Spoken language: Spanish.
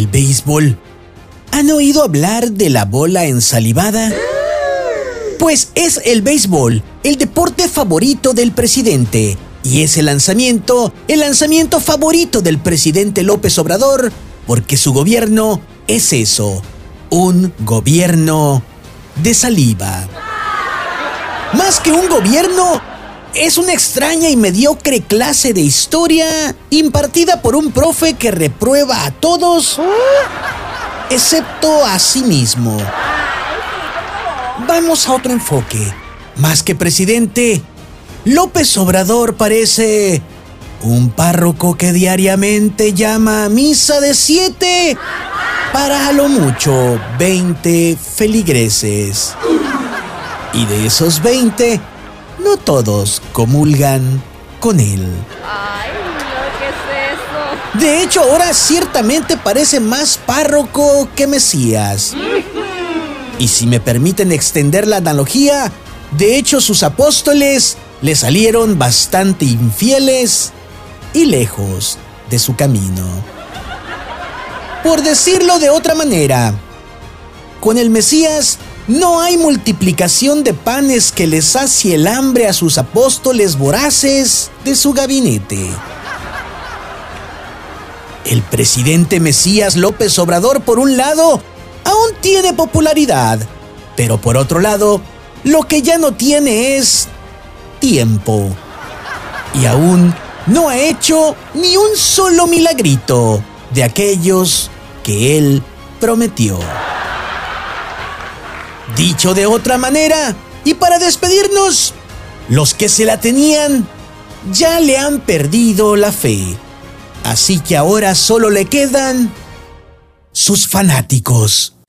El béisbol. ¿Han oído hablar de la bola ensalivada? Pues es el béisbol, el deporte favorito del presidente. Y ese lanzamiento, el lanzamiento favorito del presidente López Obrador, porque su gobierno es eso, un gobierno de saliva. Más que un gobierno, es una extraña y mediocre clase de historia impartida por un profe que reprueba a todos, excepto a sí mismo. Vamos a otro enfoque. Más que presidente, López Obrador parece un párroco que diariamente llama a misa de siete para lo mucho 20 feligreses. Y de esos 20, no todos comulgan con él. Ay, no, ¿qué es eso? De hecho, ahora ciertamente parece más párroco que Mesías. Y si me permiten extender la analogía, de hecho sus apóstoles le salieron bastante infieles y lejos de su camino. Por decirlo de otra manera, con el Mesías no hay multiplicación de panes que les sacie el hambre a sus apóstoles voraces de su gabinete. El presidente Mesías López Obrador, por un lado, aún tiene popularidad, pero por otro lado, lo que ya no tiene es tiempo. Y aún no ha hecho ni un solo milagrito de aquellos que él prometió. Dicho de otra manera, y para despedirnos, los que se la tenían ya le han perdido la fe. Así que ahora solo le quedan sus fanáticos.